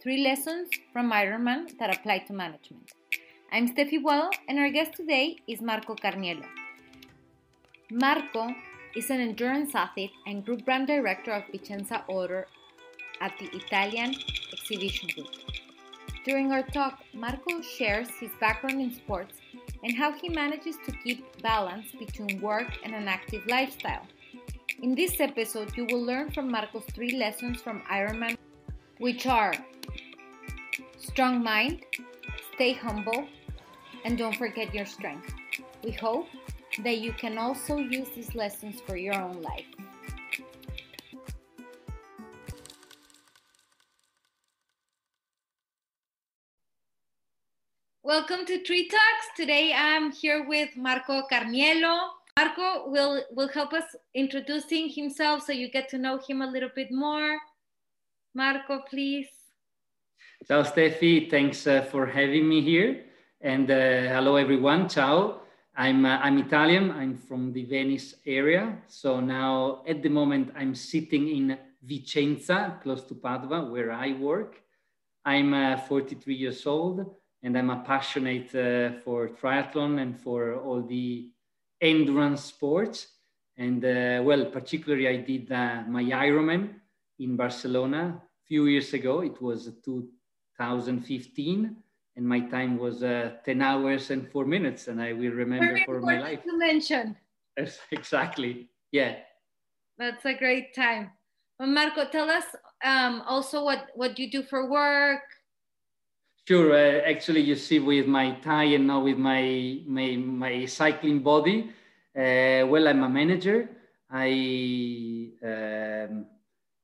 Three lessons from Ironman that apply to management. I'm Steffi Guado, and our guest today is Marco Carniello. Marco is an endurance athlete and group brand director of Vicenza Oro at the Italian Exhibition Group. During our talk, Marco shares his background in sports and how he manages to keep balance between work and an active lifestyle. In this episode, you will learn from Marco's three lessons from Ironman, which are strong mind, stay humble, and don't forget your strength. We hope that you can also use these lessons for your own life. Welcome to Tri Talks. Today I'm here with Marco Carniello. Marco will, will help us introducing himself so you get to know him a little bit more. Marco, please. Ciao Steffi, thanks uh, for having me here. And uh, hello everyone, ciao. I'm, uh, I'm Italian, I'm from the Venice area. So now at the moment I'm sitting in Vicenza, close to Padua, where I work. I'm uh, 43 years old and I'm a passionate uh, for triathlon and for all the endurance sports. And uh, well, particularly I did my Ironman in Barcelona a few years ago. It was two, 2015 and my time was uh, 10 hours and four minutes and i will remember Very for my life. to mention yes, exactly yeah. That's a great time. Well, marco tell us um, also what what you do for work. Sure uh, actually you see with my tie and now with my my, my cycling body uh, well i'm a manager. I um,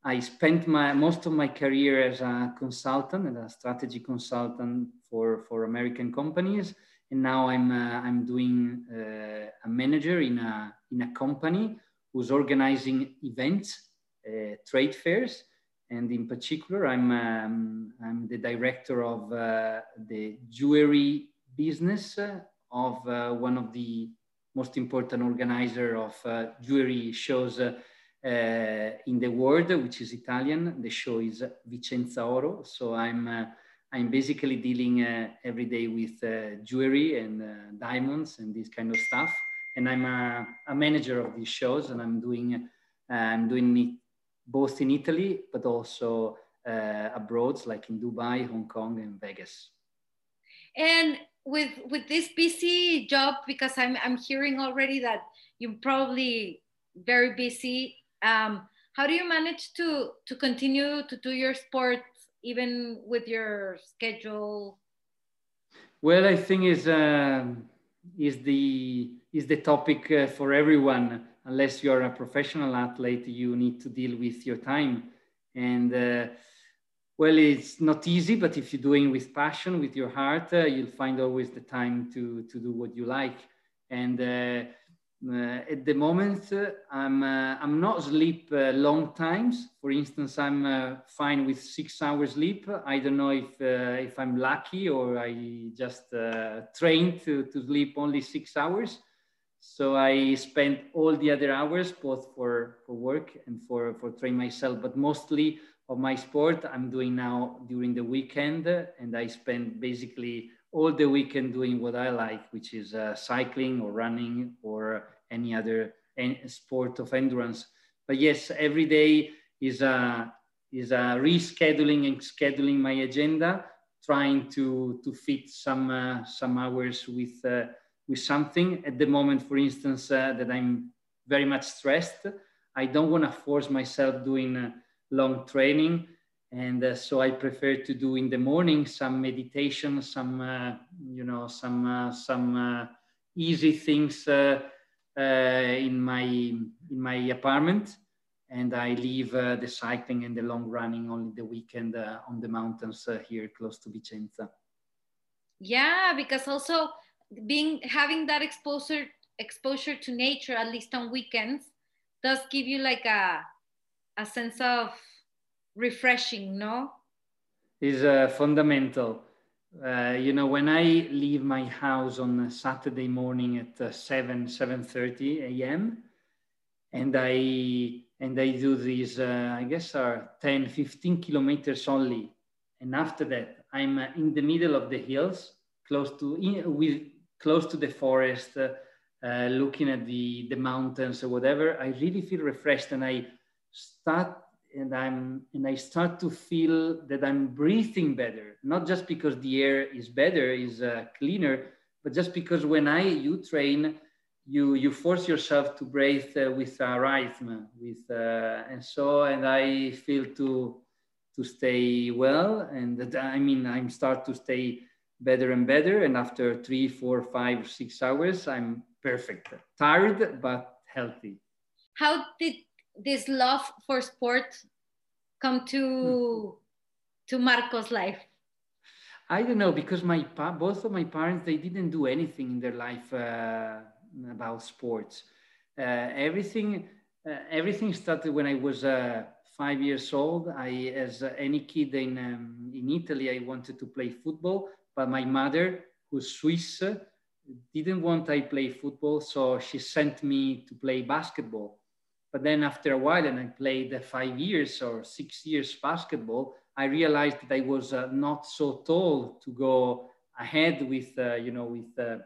I spent my most of my career as a consultant and a strategy consultant for, for American companies, and now I'm uh, I'm doing uh, a manager in a in a company who's organizing events, uh, trade fairs, and in particular, I'm um, I'm the director of uh, the jewelry business of uh, one of the most important organizer of uh, jewelry shows uh, in the world, which is Italian. The show is Vicenza Oro. So I'm uh, I'm basically dealing uh, every day with jewelry and diamonds and this kind of stuff. And I'm a, a manager of these shows, and I'm doing I'm doing it both in Italy, but also uh, abroad, like in Dubai, Hong Kong, and Vegas. And with with this busy job, because I'm I'm hearing already that you're probably very busy. Um, how do you manage to to continue to do your sports even with your schedule? Well, I think is uh, is the is the topic uh, for everyone. Unless you're a professional athlete, you need to deal with your time, and uh, well, it's not easy. But if you're doing with passion, with your heart, uh, you'll find always the time to to do what you like, and uh, at the moment, uh, I'm, uh, I'm not sleep long times. For instance, I'm fine with six hours sleep. I don't know if, if I'm lucky or I just trained to, to sleep only six hours. So I spend all the other hours both for, for work and for, for train myself, but mostly of my sport I'm doing now during the weekend. And I spend basically all the weekend doing what I like, which is uh, cycling or running or any other sport of endurance. But yes, every day is a is a rescheduling and scheduling my agenda trying to to fit some uh, some hours with uh, with something. At the moment, for instance, uh, that I'm very much stressed, I don't want to force myself doing uh, long training, and uh, so I prefer to do in the morning some meditation, some uh, you know some some easy things in my in my apartment and I leave uh, the cycling and the long running only the weekend uh, on the mountains uh, here close to Vicenza. Yeah, because also being having that exposure exposure to nature at least on weekends does give you like a a sense of refreshing, no? Is uh, fundamental. Uh, you know, when I leave my house on Saturday morning at uh, 7, 7.30 a.m., and I and I do these, uh, I guess, are 10, 15 kilometers only. And after that, I'm uh, in the middle of the hills, close to in, with close to the forest, uh, looking at the the mountains or whatever. I really feel refreshed, and I start and I'm and I start to feel that I'm breathing better. Not just because the air is better, is uh, cleaner, but just because when I you train you you force yourself to breathe uh, with a rhythm with uh, and so and i feel to to stay well. And that, i mean i'm start to stay better and better. And after three four five six hours i'm perfect. Tired but healthy. How did this love for sport come to to marco's life i don't know because my both of my parents they didn't do anything in their life uh, about sports. Uh, everything, uh, everything started when I was uh, five years old. I, as any kid in um, in Italy, I wanted to play football, but my mother, who's Swiss, didn't want I play football, so she sent me to play basketball. But then after a while, and I played five years or six years basketball, I realized that I was uh, not so tall to go ahead with, uh, you know, with uh,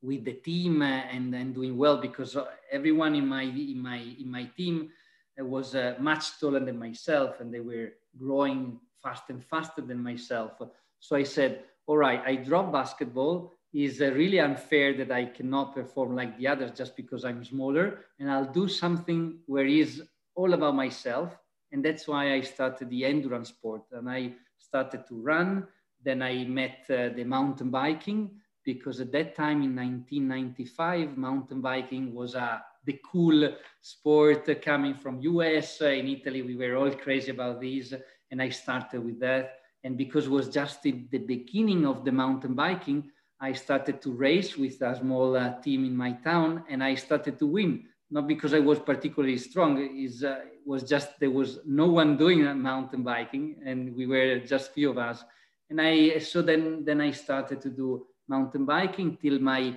with the team and, and doing well because everyone in my in my in my team was uh, much taller than myself and they were growing fast and faster than myself. So i said all right i drop basketball is uh, really unfair that i cannot perform like the others just because i'm smaller and i'll do something where it's all about myself and that's why i started the endurance sport and i started to run then i met uh, the mountain biking because at that time in 1995, mountain biking was uh, the cool sport coming from US. Uh, in Italy, we were all crazy about these, and I started with that. And because it was just the beginning of the mountain biking, I started to race with a small uh, team in my town, and I started to win. Not because I was particularly strong, it uh, was just there was no one doing mountain biking, and we were just few of us. And I so then then I started to do mountain biking till my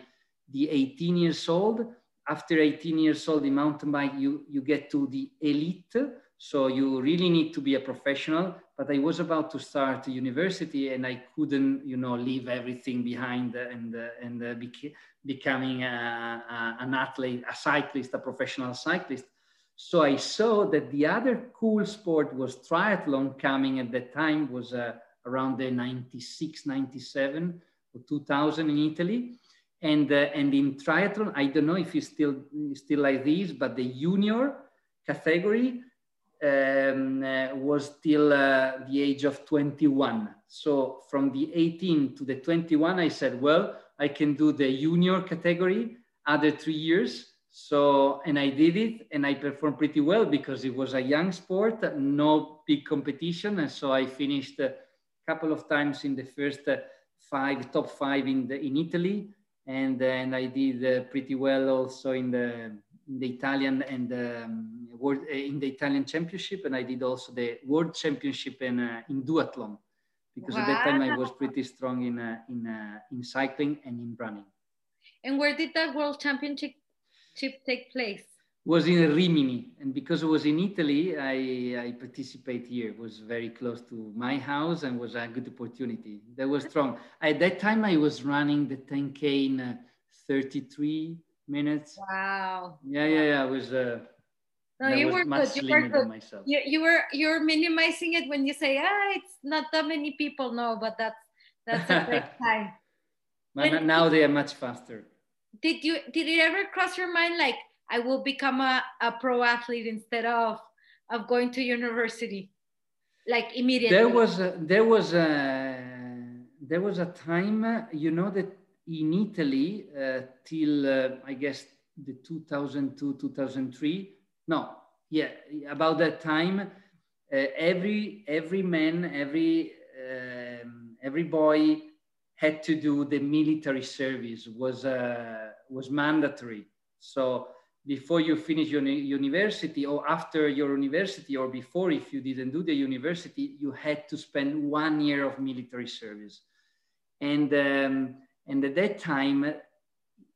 the 18 years old. After 18 years old in mountain bike, you, you get to the elite. So you really need to be a professional. But I was about to start university and I couldn't, you know, leave everything behind and, and uh, becoming a, a, an athlete, a cyclist, a professional cyclist. So I saw that the other cool sport was triathlon coming at that time was uh, around the 96, 97 or 2000 in Italy. And, uh, and in triathlon, I don't know if it's still, still like this, but the junior category um, uh, was till uh, the age of 21. So from the 18 to the 21, I said, well, I can do the junior category other three years. So, and I did it and I performed pretty well because it was a young sport, no big competition. And so I finished a couple of times in the first uh, five, top five in, the, in Italy. And, then I did uh, pretty well also in the, in the Italian and um, world, uh, in the Italian championship. And I did also the world championship in, uh, in duathlon because wow. at that time I was pretty strong in, uh, in, uh, in cycling and in running. And where did that world championship take place? was in Rimini, and because it was in Italy, I, I participate here. It was very close to my house and was a good opportunity. That was strong. At that time, I was running the 10K in uh, 33 minutes. Wow. Yeah, yeah, yeah. It was, uh, No, you were good. You were good. Myself. You, you were you're minimizing it when you say, ah, it's not that many people. No, but that's that's a great time. But now they are much faster. Did you did it ever cross your mind like I will become a, a pro athlete instead of of going to university? Like immediately. There was a, there was a there was a time, you know, that in Italy uh, till uh, I guess the 2002 2003 no yeah about that time uh, every every man every um, every boy had to do the military service was was mandatory. So before you finish your university or after your university or before if you didn't do the university you had to spend one year of military service. And um, and at that time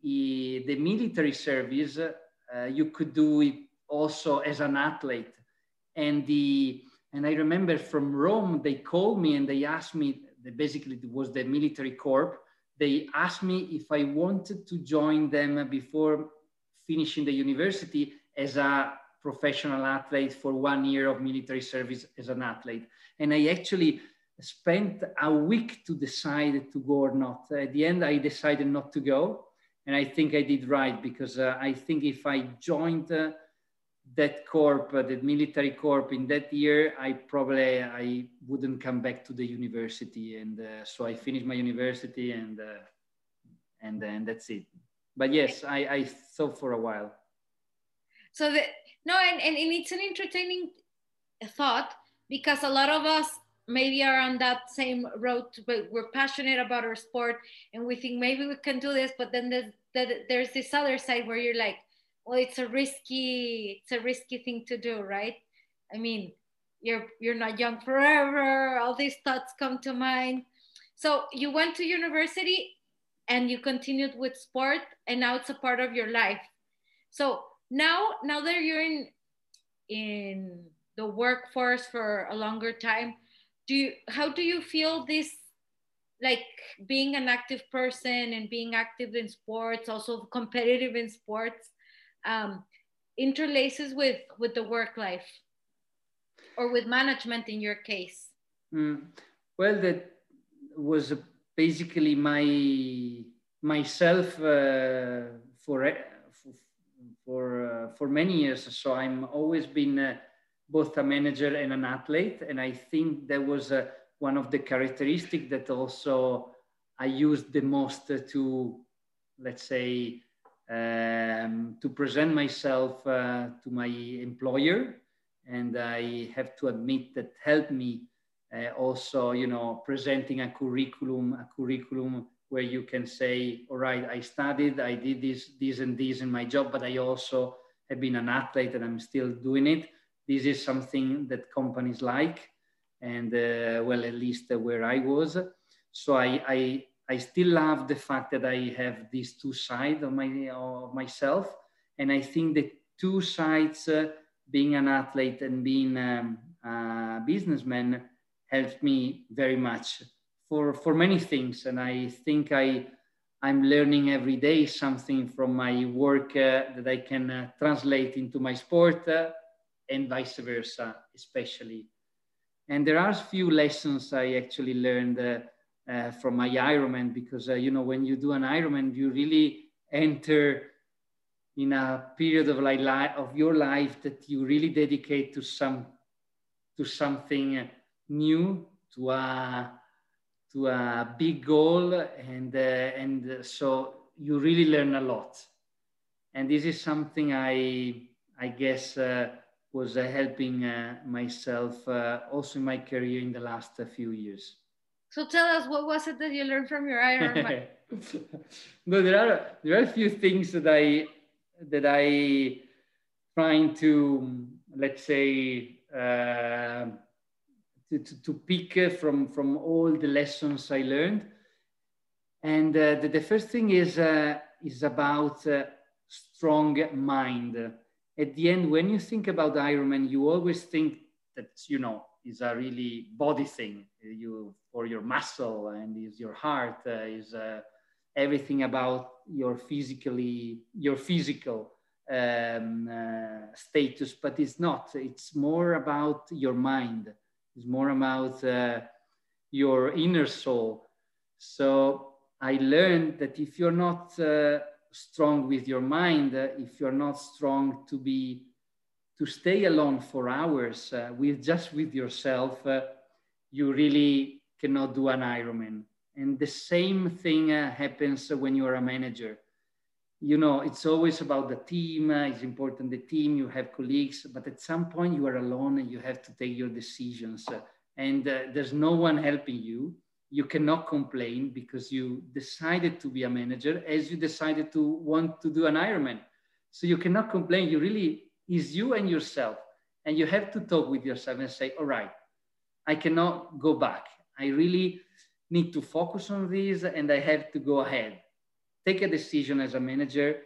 the military service, uh, you could do it also as an athlete. And the and I remember from Rome, they called me and they asked me, basically it was the military corps. They asked me if I wanted to join them before finishing the university as a professional athlete for one year of military service as an athlete. And I actually spent a week to decide to go or not. At the end, I decided not to go and I think I did right because uh, I think if I joined uh, that corp, uh, that military corp in that year, I probably I wouldn't come back to the university, and uh, so I finished my university, and uh, and and that's it. But yes, I, I thought for a while. So the, no, and, and it's an entertaining thought because a lot of us maybe are on that same road but we're passionate about our sport and we think maybe we can do this but then there's, there's this other side where you're like well it's a risky it's a risky thing to do right? I mean you're you're not young forever all these thoughts come to mind. So you went to university and you continued with sport and now it's a part of your life. So now now that you're in in the workforce for a longer time do you how do you feel this like being an active person and being active in sports also competitive in sports um, interlaces with with the work life or with management in your case mm. well that was basically my myself uh, for for uh, for many years so i'm always been uh, both a manager and an athlete. And I think that was uh, one of the characteristics that also I used the most to, let's say, um, to present myself uh, to my employer. And I have to admit that helped me uh, also, you know, presenting a curriculum, a curriculum where you can say, all right, I studied, I did this, this and this in my job, but I also have been an athlete and I'm still doing it this is something that companies like and uh, well at least where i was. So I, I i still love the fact that i have these two sides of my of myself. And i think the two sides uh, being an athlete and being um, a businessman helped me very much for for many things. And i think i i'm learning every day something from my work uh, that i can uh, translate into my sport uh, and vice versa, especially. And there are a few lessons I actually learned uh, uh, from my Ironman because, uh, you know, when you do an Ironman, you really enter in a period of like of your life that you really dedicate to some to something new, to a to a big goal, and uh, and so you really learn a lot. And this is something I I guess uh, was uh, helping uh, myself uh, also in my career in the last few years. So tell us, what was it that you learned from your Ironman? no, there are there are a few things that I that I trying to let's say uh, to, to, to, pick from from all the lessons I learned, and uh, the, the, first thing is uh, is about strong mind at the end, when you think about Ironman, you always think that, you know, is a really body thing you for your muscle and is your heart uh, is uh, everything about your physically your physical um, uh, status, but it's not. It's more about your mind. It's more about uh, your inner soul. So I learned that if you're not uh, strong with your mind, uh, if you're not strong to be to stay alone for hours uh, with just with yourself, uh, you really cannot do an Ironman. And the same thing happens when you are a manager you know, it's always about the team. Uh, it's important the team. You have colleagues, but at some point you are alone and you have to take your decisions. Uh, and uh, there's no one helping you. You cannot complain because you decided to be a manager as you decided to want to do an Ironman. So you cannot complain. You really is you and yourself, and you have to talk with yourself and say, "All right, I cannot go back. I really need to focus on this, and I have to go ahead." take a decision as a manager,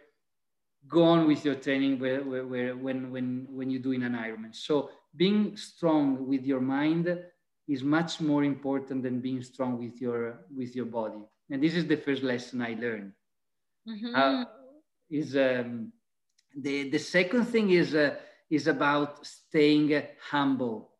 go on with your training where, where, where, when, when, when you're doing an Ironman. So being strong with your mind is much more important than being strong with your, with your body. And this is the first lesson I learned. Mm-hmm. Uh, is um, the, the second thing is, uh, is about staying humble.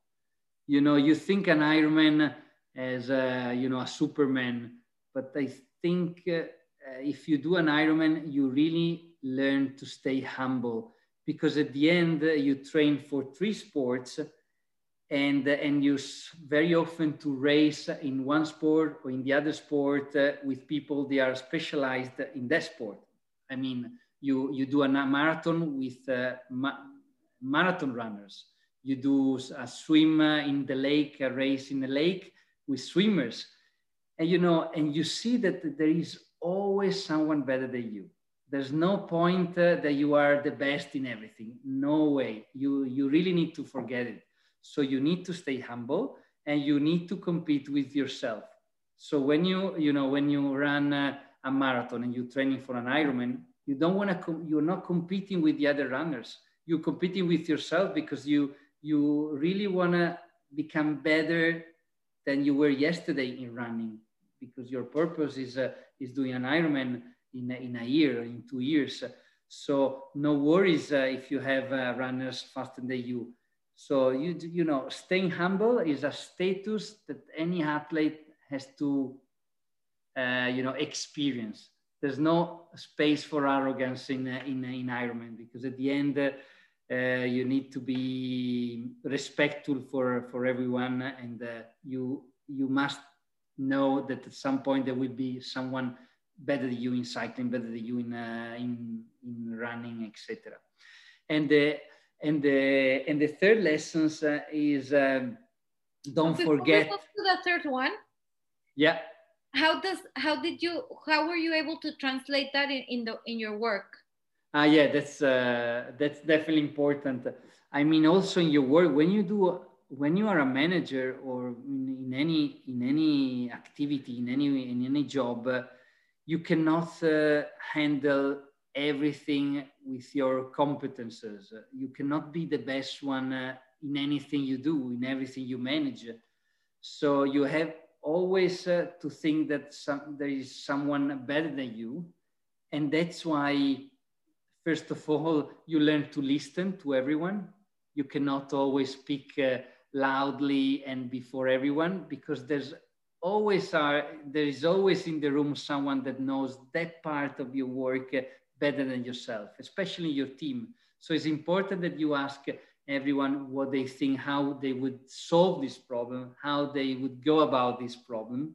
You know, you think an Ironman as, a, you know, a Superman, but I think uh, uh, if you do an Ironman, you really learn to stay humble because at the end uh, you train for three sports and uh, and you very often to race in one sport or in the other sport uh, with people they are specialized in that sport i mean you you do a marathon with uh, ma- marathon runners you do a swim in the lake a race in the lake with swimmers and you know and you see that there is always someone better than you. There's no point uh, that you are the best in everything. No way. You, you really need to forget it. So you need to stay humble and you need to compete with yourself. So when you, you know, when you run uh, a marathon and you're training for an Ironman, you don't want to, com- you're not competing with the other runners. You're competing with yourself because you, you really want to become better than you were yesterday in running because your purpose is uh, is doing an Ironman in a, in a year, in two years. So no worries uh, if you have uh, runners faster than you. So you you know, staying humble is a status that any athlete has to uh, you know experience. There's no space for arrogance in uh, in in Ironman because at the end. Uh, uh, you need to be respectful for, for everyone and you you must know that at some point there will be someone better than you in cycling, better than you in uh, in, in running, etc. And the and the and the third lessons uh, is um, don't Before forget. We to the third one. Yeah. How does how did you how were you able to translate that in, in the in your work? Ah, uh, yeah, that's uh, that's definitely important. I mean, also in your work, when you do when you are a manager or in, in any in any activity in any in any job uh, you cannot uh, handle everything with your competences. You cannot be the best one uh, in anything you do in everything you manage. So you have always uh, to think that some, there is someone better than you. And that's why first of all you learn to listen to everyone. You cannot always speak uh, loudly and before everyone because there's always are there is always in the room someone that knows that part of your work better than yourself especially your team. So it's important that you ask everyone what they think how they would solve this problem how they would go about this problem.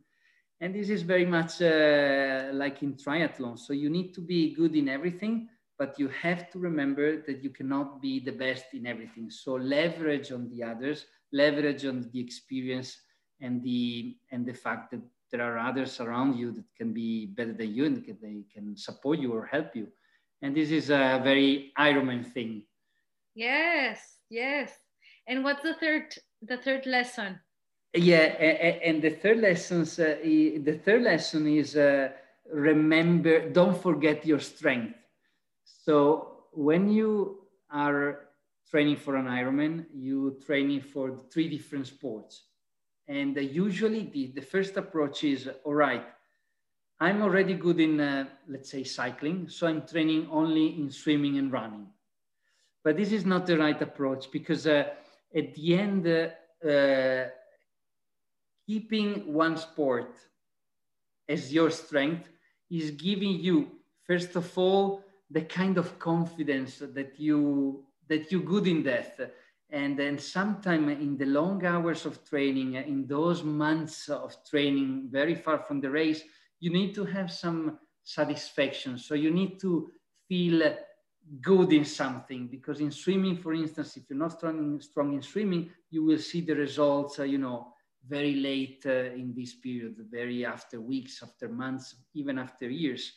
And this is very much uh, like in triathlon. So you need to be good in everything but you have to remember that you cannot be the best in everything. So leverage on the others leverage on the experience and the and the fact that there are others around you that can be better than you and they can support you or help you. And this is a very ironman thing. Yes yes. And what's the third the third lesson? Yeah and the third lessons uh, the third lesson is uh, remember don't forget your strength. So when you are training for an Ironman, you training for three different sports. And uh, usually the, the first approach is, all right, I'm already good in, uh, let's say, cycling. So I'm training only in swimming and running. but this is not the right approach because uh, at the end, uh, keeping one sport as your strength is giving you, first of all, the kind of confidence that you that you're good in that and then sometime in the long hours of training in those months of training very far from the race you need to have some satisfaction. So you need to feel good in something because in swimming for instance if you're not strong in, strong in swimming you will see the results uh, you know very late uh, in this period very after weeks after months even after years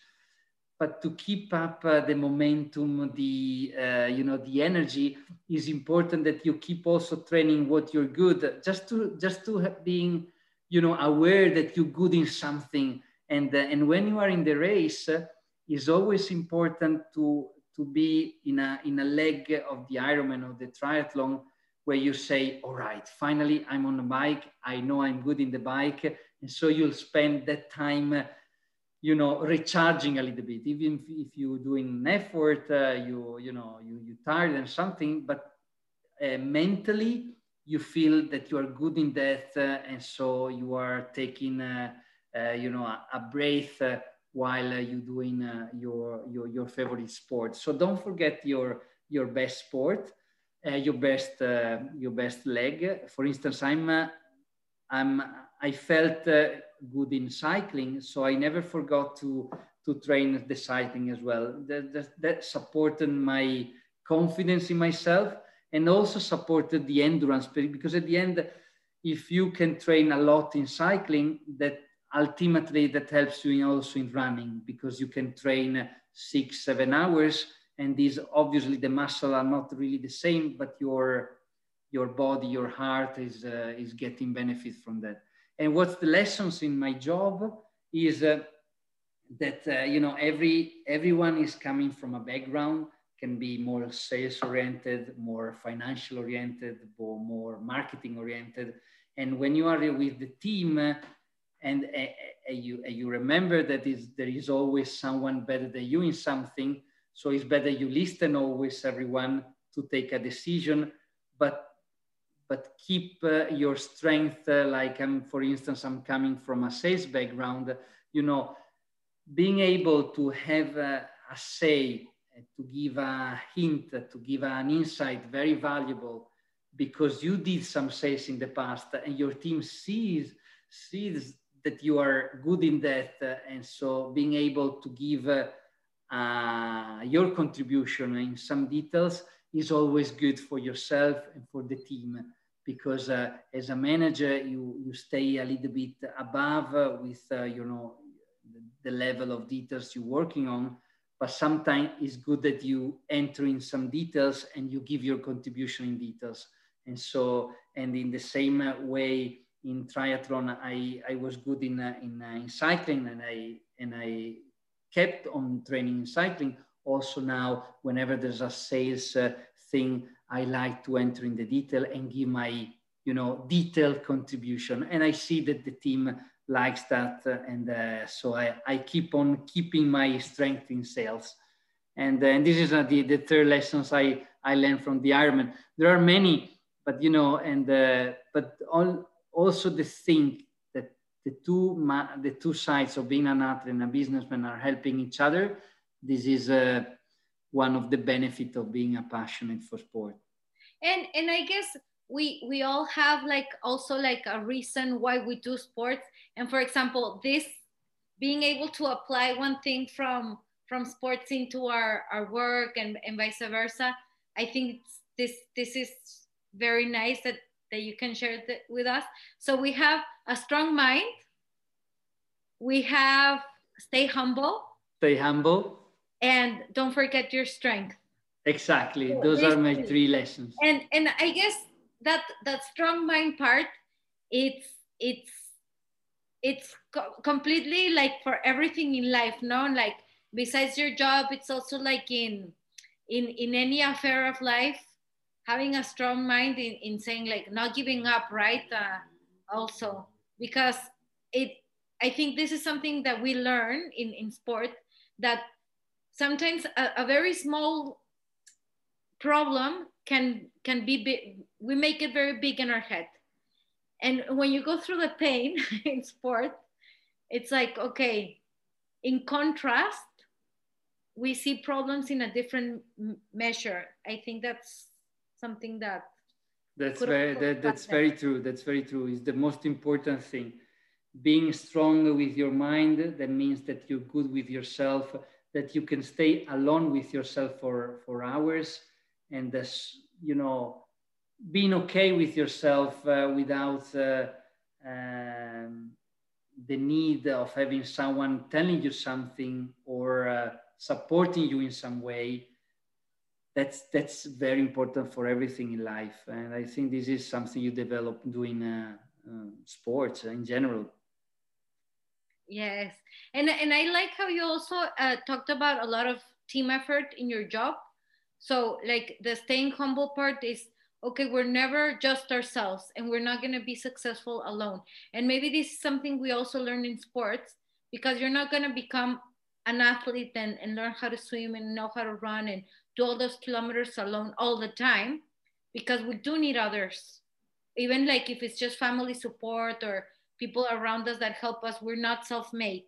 but to keep up uh, the momentum the uh, you know the energy is important that you keep also training what you're good. Just to just to being you know aware that you're good in something. And uh, and when you are in the race uh, is always important to to be in a in a leg of the Ironman or the triathlon where you say, all right, finally I'm on the bike. I know I'm good in the bike, and so you'll spend that time you know recharging a little bit. Even if, if you're doing an effort uh, you you know you you tired and something but uh, mentally you feel that you are good in that uh, and so you are taking uh, uh, you know a, a breath uh, while you're doing your, your your favorite sport. So don't forget your your best sport your best your best leg. For instance i'm i'm i felt good in cycling, so I never forgot to to train the cycling as well. That, that, that supported my confidence in myself and also supported the endurance because at the end, if you can train a lot in cycling, that ultimately that helps you also in running because you can train six, seven hours. And these obviously the muscle are not really the same, but your your body, your heart is uh, is getting benefit from that. And what's the lessons in my job is uh, that uh, you know every everyone is coming from a background can be more sales oriented, more financial oriented, or more marketing oriented. And when you are with the team, uh, and uh, you you remember that is there is always someone better than you in something, so it's better you listen always everyone to take a decision, but but keep uh, your strength. Uh, like I'm, for instance, I'm coming from a sales background. You know, being able to have a, a say, uh, to give a hint, to give an insight, very valuable, because you did some sales in the past, and your team sees sees that you are good in that, and so being able to give. Uh, uh, your contribution in some details is always good for yourself and for the team because uh, as a manager you you stay a little bit above uh, with uh, you know the, level of details you're working on but sometimes it's good that you enter in some details and you give your contribution in details. And so and in the same way in triathlon i i was good in uh, in, uh, in cycling and i and i kept on training in cycling. Also now whenever there's a sales uh, thing I like to enter in the detail and give my, you know, detailed contribution. And I see that the team likes that. Uh, and uh, so I, I keep on keeping my strength in sales. And, uh, and this is uh, the, the third lessons I, I learned from the Ironman. There are many, but you know, and uh, but all, also the thing that the two the two sides of being an athlete and a businessman are helping each other. This is uh, one of the benefits of being a passionate for sport. And and i guess we we all have like also like a reason why we do sports. And for example this being able to apply one thing from from sports into our our work and, and vice versa i think this this is very nice that that you can share it with us. So we have a strong mind. We have stay humble. Stay humble and don't forget your strength. Exactly. Those are my three lessons. and and i guess that that strong mind part it's it's it's co- completely like for everything in life no? Like besides your job it's also like in in in any affair of life having a strong mind in, in saying like not giving up right? Uh, also because it i think this is something that we learn in in sport that sometimes a, a very small problem can can be big we make it very big in our head. And when you go through the pain in sport it's like okay in contrast we see problems in a different measure. I think that's something that that's very that, that's very true that's very true. Is the most important thing. Being strong with your mind that means that you're good with yourself that you can stay alone with yourself for for hours and this you know being okay with yourself uh, without uh, um, the need of having someone telling you something or uh, supporting you in some way that's that's very important for everything in life. And i think this is something you develop doing uh, uh, sports in general yes. And and i like how you also uh, talked about a lot of team effort in your job. So like the staying humble part is okay we're never just ourselves and we're not going to be successful alone. And maybe this is something we also learn in sports because you're not going to become an athlete and, and learn how to swim and know how to run and do all those kilometers alone all the time because we do need others. Even like if it's just family support or people around us that help us. We're not self-made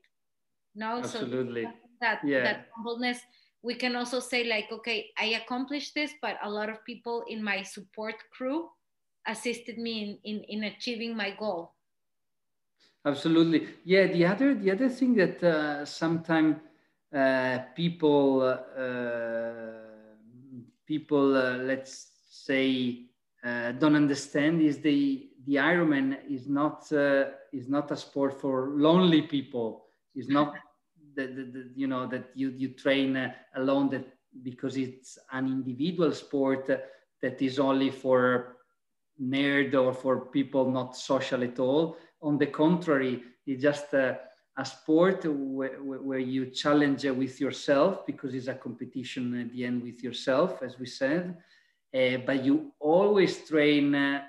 no? Absolutely. so that yeah. that humbleness. We can also say like okay i accomplished this but a lot of people in my support crew assisted me in in, in achieving my goal. Absolutely. Yeah the other the other thing that uh, sometimes uh, people uh, people uh, let's say uh, don't understand is the the Ironman is not uh, is not a sport for lonely people. It's not the, you know that you you train uh, alone that because it's an individual sport that is only for nerd or for people not social at all. On the contrary, it's just a, a sport where, where you challenge with yourself because it's a competition at the end with yourself, as we said. Uh, but you always train uh,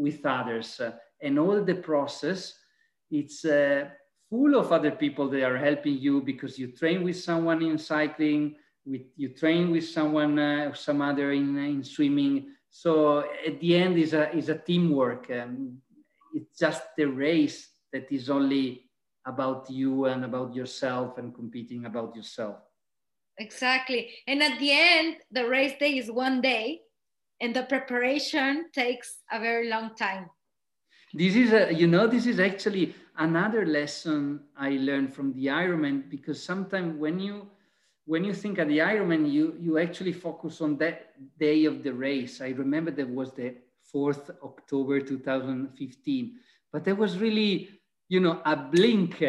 with others, uh, and all the process it's uh, full of other people that are helping you because you train with someone in cycling, with you train with someone, uh, some other in, in swimming. So at the end is a is a teamwork. Um, it's just the race that is only about you and about yourself and competing about yourself. Exactly. And at the end, the race day is one day, and the preparation takes a very long time. This is a, you know, this is actually another lesson I learned from the Ironman because sometimes when you when you think of the Ironman, you you actually focus on that day of the race. I remember that was the 4th October 2015, but that was really, you know, a blink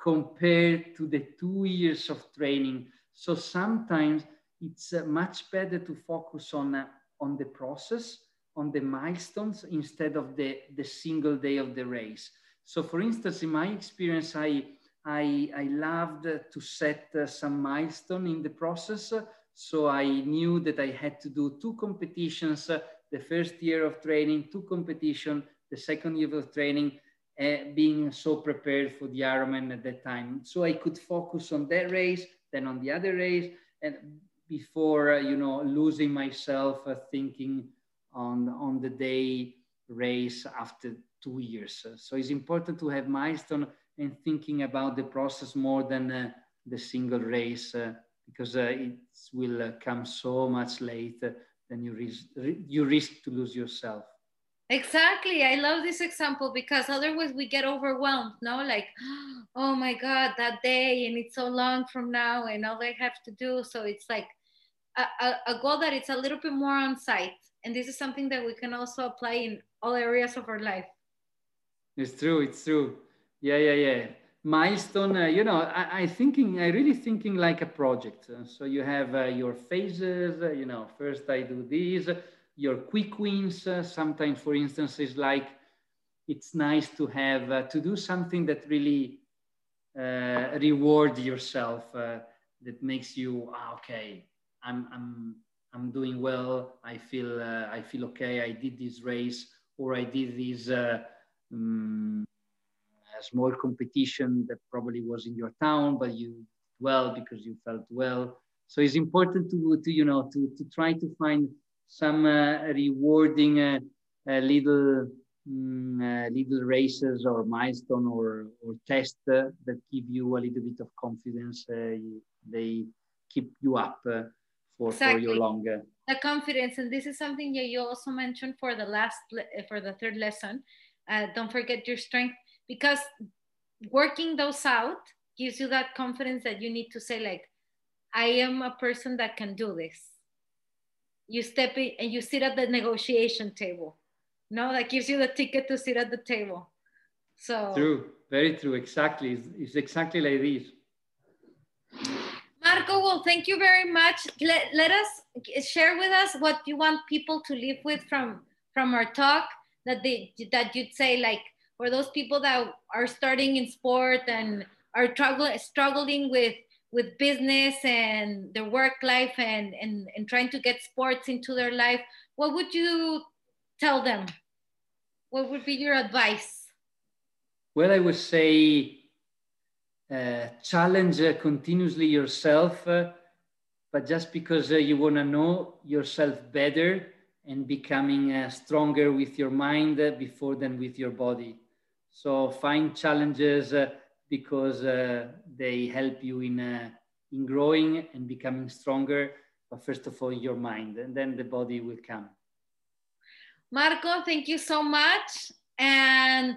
compared to the two years of training. So sometimes it's uh, much better to focus on uh, on the process on the milestones instead of the, the single day of the race. So for instance, in my experience, I, I, I loved to set uh, some milestone in the process. So I knew that I had to do two competitions, uh, the first year of training, two competition, the second year of training, uh, being so prepared for the Ironman at that time. So I could focus on that race, then on the other race, and before, uh, you know, losing myself uh, thinking on, on the day race after two years. So it's important to have milestone and thinking about the process more than uh, the single race uh, because uh, it will uh, come so much later than you risk, you risk to lose yourself. Exactly. I love this example because otherwise we get overwhelmed, no? Like, oh my God, that day and it's so long from now and all I have to do. So it's like a, a, goal that it's a little bit more on site. And this is something that we can also apply in all areas of our life. It's true it's true. Yeah yeah yeah. Milestone uh, you know I, I thinking i really thinking like a project. Uh, so you have uh, your phases uh, you know first i do this your quick wins uh, sometimes for instance is like it's nice to have to do something that really reward yourself that makes you ah, okay i'm i'm I'm doing well. I feel uh, I feel okay. I did this race or I did this uh, um, small competition that probably was in your town, but you well because you felt well. So it's important to, to you know to, to try to find some uh, rewarding uh, little um, little races or milestone or or test that give you a little bit of confidence. they keep you up for, exactly. for your longer. The confidence and this is something that you also mentioned for the last for the third lesson. Uh, don't forget your strength because working those out gives you that confidence that you need to say like i am a person that can do this. You step in and you sit at the negotiation table no? That gives you the ticket to sit at the table. So true. Very true. Exactly. It's, it's exactly like this Marco, well, thank you very much. Let, let us share with us what you want people to live with from from our talk that they that you'd say like for those people that are starting in sport and are struggling struggling with with business and their work life and, and and trying to get sports into their life what would you tell them what would be your advice well i would say challenge uh, continuously yourself uh, but just because uh, you want to know yourself better and becoming uh, stronger with your mind before than with your body. So find challenges because they help you in in growing and becoming stronger but first of all your mind and then the body will come. Marco thank you so much and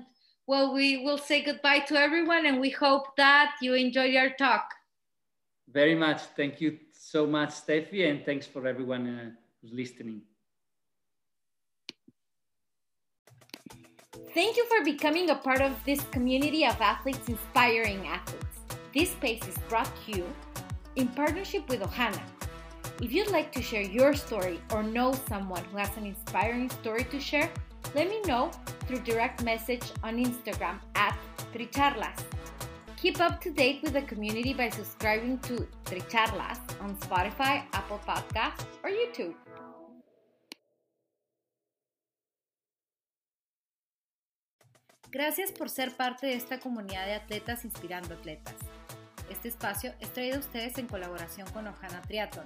well, we will say goodbye to everyone and we hope that you enjoy your talk. Very much. Thank you so much, Steffi, and thanks for everyone uh, who's listening. Thank you for becoming a part of this community of athletes inspiring athletes. This space is brought to you in partnership with Ohana. If you'd like to share your story or know someone who has an inspiring story to share, let me know through direct message on Instagram at Tricharlas. Keep up to date with the community by subscribing to Tricharlas on Spotify, Apple Podcasts, or YouTube. Gracias por ser parte de esta comunidad de atletas inspirando atletas. Este espacio es traído a ustedes en colaboración con Ohana Triathlon